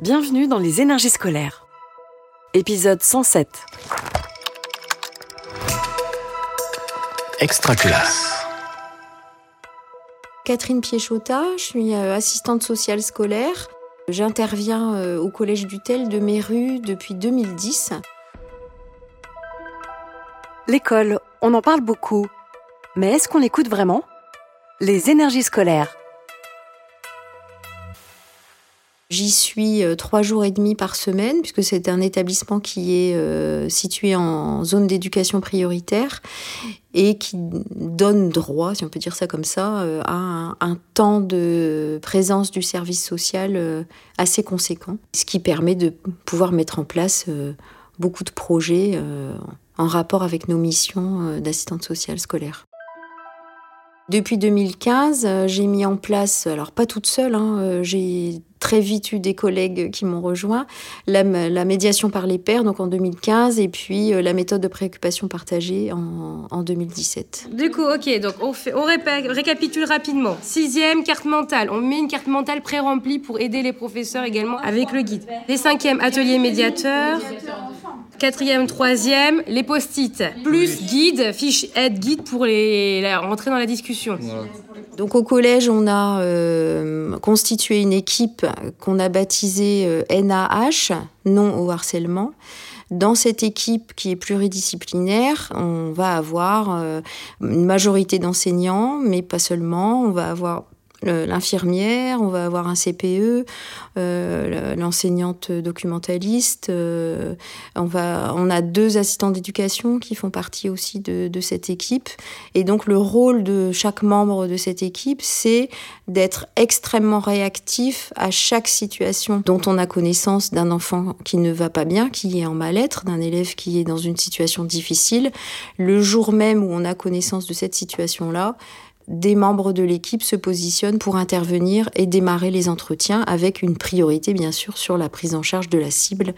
Bienvenue dans les énergies scolaires. Épisode 107. Extra classe. Catherine Piéchota, je suis euh, assistante sociale scolaire. J'interviens euh, au Collège du Tel de Méru depuis 2010. L'école, on en parle beaucoup. Mais est-ce qu'on l'écoute vraiment? Les énergies scolaires. J'y suis euh, trois jours et demi par semaine, puisque c'est un établissement qui est euh, situé en zone d'éducation prioritaire et qui donne droit, si on peut dire ça comme ça, euh, à un, temps de présence du service social assez conséquent, ce qui permet de pouvoir mettre en place beaucoup de projets en rapport avec nos missions d'assistante sociale scolaire. Depuis 2015, j'ai mis en place, alors pas toute seule, hein, j'ai très vite eu des collègues qui m'ont rejoint, la, la, médiation par les pairs, donc en 2015, et puis euh, la méthode de préoccupation partagée en, en 2017. Du coup, ok, donc on, fait, on récapitule rapidement. Sixième, carte mentale. On met une carte mentale pré-remplie pour aider les professeurs également avec le guide. Les cinquièmes, atelier médiateur. Quatrième, troisième, les post-it. Plus guide, fiche aide guide pour les, la, rentrer dans la discussion. Donc au collège, on a euh, constitué une équipe qu'on a baptisée euh, NAH, non au harcèlement. Dans cette équipe qui est pluridisciplinaire, on va avoir euh, une majorité d'enseignants, mais pas seulement. On va avoir l'infirmière, on va avoir un CPE, euh, l'enseignante documentaliste. Euh, on, va, on a deux assistants d'éducation qui font partie aussi de, de, cette équipe. Et donc le rôle de chaque membre de cette équipe, c'est d'être extrêmement réactif à chaque situation dont on a connaissance d'un enfant qui ne va pas bien, qui est en mal-être, d'un élève qui est dans une situation difficile. Le jour même où on a connaissance de cette situation-là, des membres de l'équipe se positionnent pour intervenir et démarrer les entretiens avec une priorité bien sûr sur la prise en charge de la cible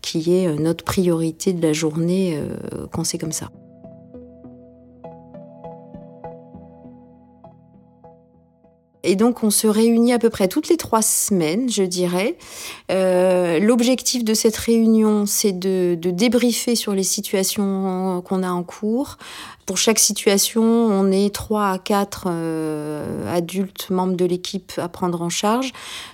qui est euh, notre priorité de la journée euh, quand c'est comme ça. Et donc, on se réunit à peu près toutes les trois semaines, je dirais. Euh, L'objectif de cette réunion, c'est de, débriefer sur les situations qu'on a en cours, pour chaque situation, on est trois à quatre euh, adultes membres de l'équipe à prendre en charge.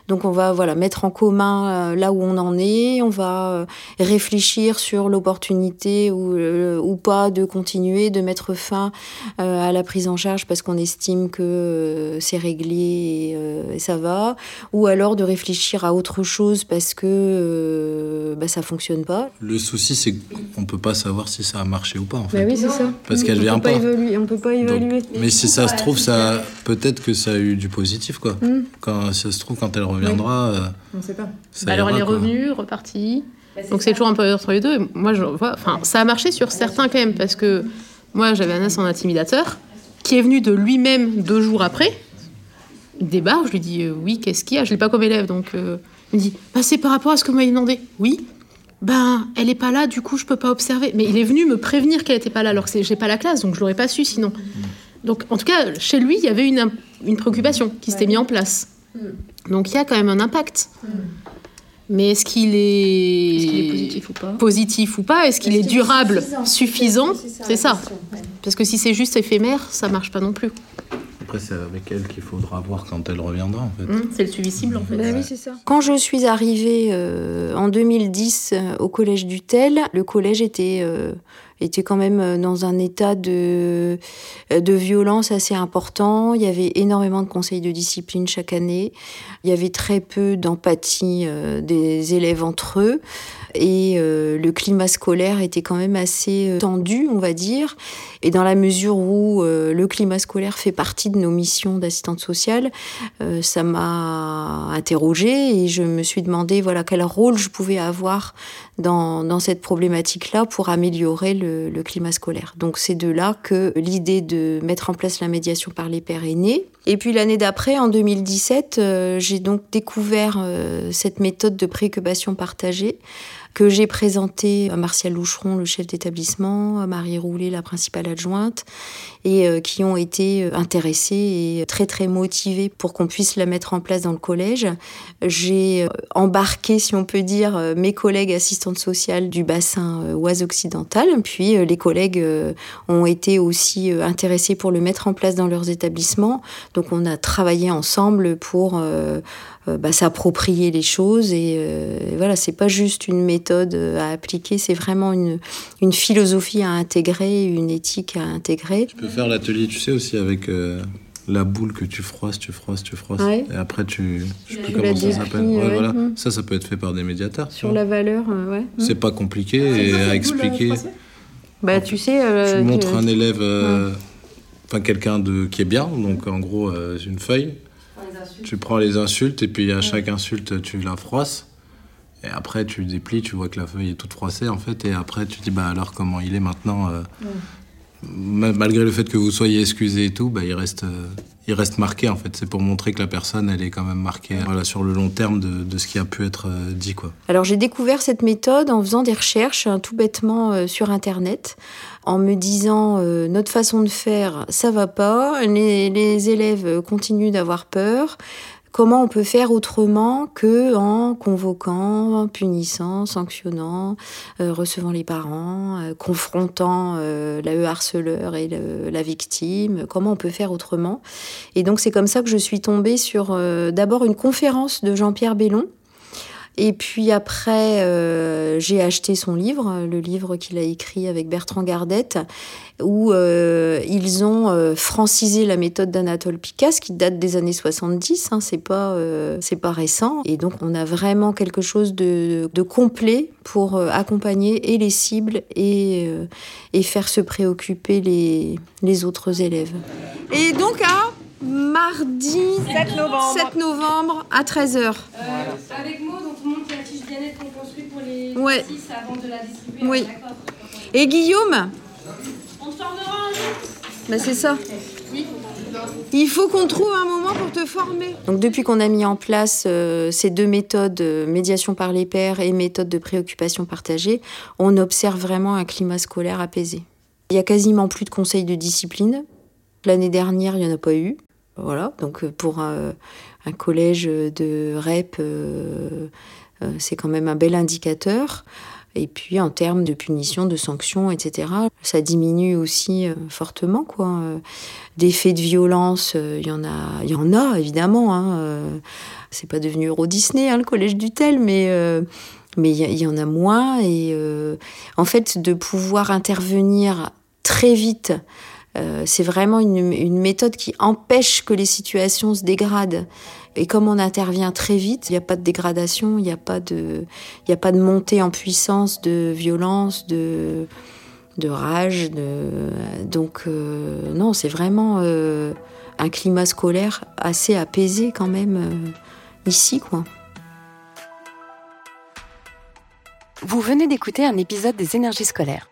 Donc on va voilà mettre en commun euh, là où on en est. On va réfléchir sur l'opportunité ou, pas de continuer, de mettre fin à la prise en charge parce qu'on estime que c'est réglé et, et, ça va. Ou alors de réfléchir à autre chose parce que bah, ça fonctionne pas. Le souci c'est qu'on peut pas savoir si ça a marché ou pas en fait. Bah oui c'est ça. Parce qu'elle peut pas. Évaluer, on peut pas évaluer. Donc, mais si ça se trouve, ça peut-être que ça a eu du positif, quoi. Mm. Quand ça se trouve, quand elle reviendra, oui. on ne sait pas. Bah alors elle est revenue, repartie. Bah, Donc c'est toujours un peu entre les deux. Moi, je vois, enfin, ça a marché sur certains quand même parce que moi, j'avais un en intimidateur qui est venu de lui-même deux jours après. Débarque, je lui dis euh, oui, qu'est-ce qu'il y a? Je l'ai pas comme élève, donc euh, il me dit bah, c'est par rapport à ce que vous m'avez demandé. Oui, ben, elle est pas là, du coup, je peux pas observer. Mais il est venu me prévenir qu'elle était pas là, alors que j'ai pas la classe, donc je l'aurais pas su sinon. Donc, en tout cas, chez lui, il y avait une, une préoccupation qui s'était mise en place. Donc, il y a quand même un impact. Mais est-ce qu'il est... Est, qu est, positif ou pas? Positif ou pas? Est-ce qu'il est, est, durable, suffisant C'est ça. ça. Parce que si c'est juste éphémère, ça marche pas non plus. Après, c'est avec elle qu'il faudra voir quand elle reviendra, en fait. Mmh, c'est le suivi cible, en fait. Bah oui, c'est ça. Quand je suis arrivée euh, en 2010 euh, au collège du Tel, le collège était, euh, était quand même dans un état de, de violence assez important. Il y avait énormément de conseils de discipline chaque année. Il y avait très peu d'empathie euh, des élèves entre eux. Et euh, le climat scolaire était quand même assez euh, tendu, on va dire. Et dans la mesure où euh, le climat scolaire fait partie de nos missions d'assistante sociale, euh, ça m'a interrogée et je me suis demandé voilà quel rôle je pouvais avoir dans, dans cette problématique-là pour améliorer le, le climat scolaire. Donc c'est de là que l'idée de mettre en place la médiation par les pairs est née. Et puis l'année d'après, en 2017, euh, j'ai donc découvert euh, cette méthode de préoccupation partagée que j'ai présenté à Martial Loucheron, le chef d'établissement, à Marie Roulet, la principale adjointe, et euh, qui ont été intéressés et très très motivés pour qu'on puisse la mettre en place dans le collège. J'ai embarqué, si on peut dire, mes collègues assistantes sociales du bassin Oise occidental, puis les collègues ont été aussi intéressés pour le mettre en place dans leurs établissements. Donc on a travaillé ensemble pour euh, bah, s'approprier les choses. Et euh, voilà, c'est pas juste une méthode à appliquer, c'est vraiment une, une philosophie à intégrer, une éthique à intégrer. Tu peux faire l'atelier, tu sais, aussi avec euh, la boule que tu froisses, tu froisses, tu froisses. Et après, tu. Je sais plus comment ça s'appelle. voilà. Mmh. Ça, ça peut être fait par des médiateurs. Sur la valeur, ouais. C'est pas compliqué ah, et à expliquer. Bah, tu sais. tu montres un élève, enfin quelqu'un de qui est bien, donc en gros, une feuille. Tu prends les insultes et puis à chaque insulte, tu la froisses. Et après, tu déplies, tu vois que la feuille est toute froissée en fait. Et après, tu dis, bah alors comment il est maintenant euh, Malgré le fait que vous soyez excusé et tout, bah, il, reste, euh, il reste marqué en fait. C'est pour montrer que la personne, elle est quand même marquée voilà, sur le long terme de, de ce qui a pu être euh, dit. Quoi. Alors j'ai découvert cette méthode en faisant des recherches hein, tout bêtement sur Internet en me disant euh, notre façon de faire, ça va pas, les, les élèves continuent d'avoir peur. Comment on peut faire autrement que en convoquant, punissant, sanctionnant, euh, recevant les parents, euh, confrontant la harceleur et la victime. Comment on peut faire autrement? Et donc c'est comme ça que je suis tombée sur d'abord une conférence de Jean-Pierre Bellon, et puis après, euh, j'ai acheté son livre, le livre qu'il a écrit avec Bertrand Gardette, où euh, ils ont euh, francisé la méthode d'Anatole Picasse, qui date des années 70, hein, c'est pas, c'est pas récent. Et donc on a vraiment quelque chose de, de complet pour accompagner et les cibles et, et faire se préoccuper les, les autres élèves. Et donc à mardi 7 novembre, 7 novembre à 13h. Euh, avec moi, donc on montre la fiche bien-être qu'on construit pour les ouais. avant de la distribuer. Oui. Et Guillaume On te formera un jour. Ben c'est ça. Oui. Il faut qu'on trouve un moment pour te former. Donc depuis qu'on a mis en place euh, ces deux méthodes, euh, médiation par les pairs et méthode de préoccupation partagée, on observe vraiment un climat scolaire apaisé. Il y a quasiment plus de conseils de discipline. L'année dernière, il n'y en a pas eu. Voilà, donc euh, pour un, collège de REP, euh, c'est quand même un bel indicateur. Et puis en termes de punition, de sanctions, etc., ça diminue aussi fortement. Quoi. Des faits de violence, il y en a, il y en a évidemment. Hein. C'est pas devenu Euro Disney, hein, le collège du Tel, mais mais il y, en a moins. Et en fait, de pouvoir intervenir très vite euh, c'est vraiment une, méthode qui empêche que les situations se dégradent. Et comme on intervient très vite, il n'y a pas de dégradation, il n'y a pas de, a pas de montée en puissance, de violence, de, de rage. De... Donc euh, non, c'est vraiment euh, un climat scolaire assez apaisé quand même ici, quoi. Vous venez d'écouter un épisode des énergies scolaires.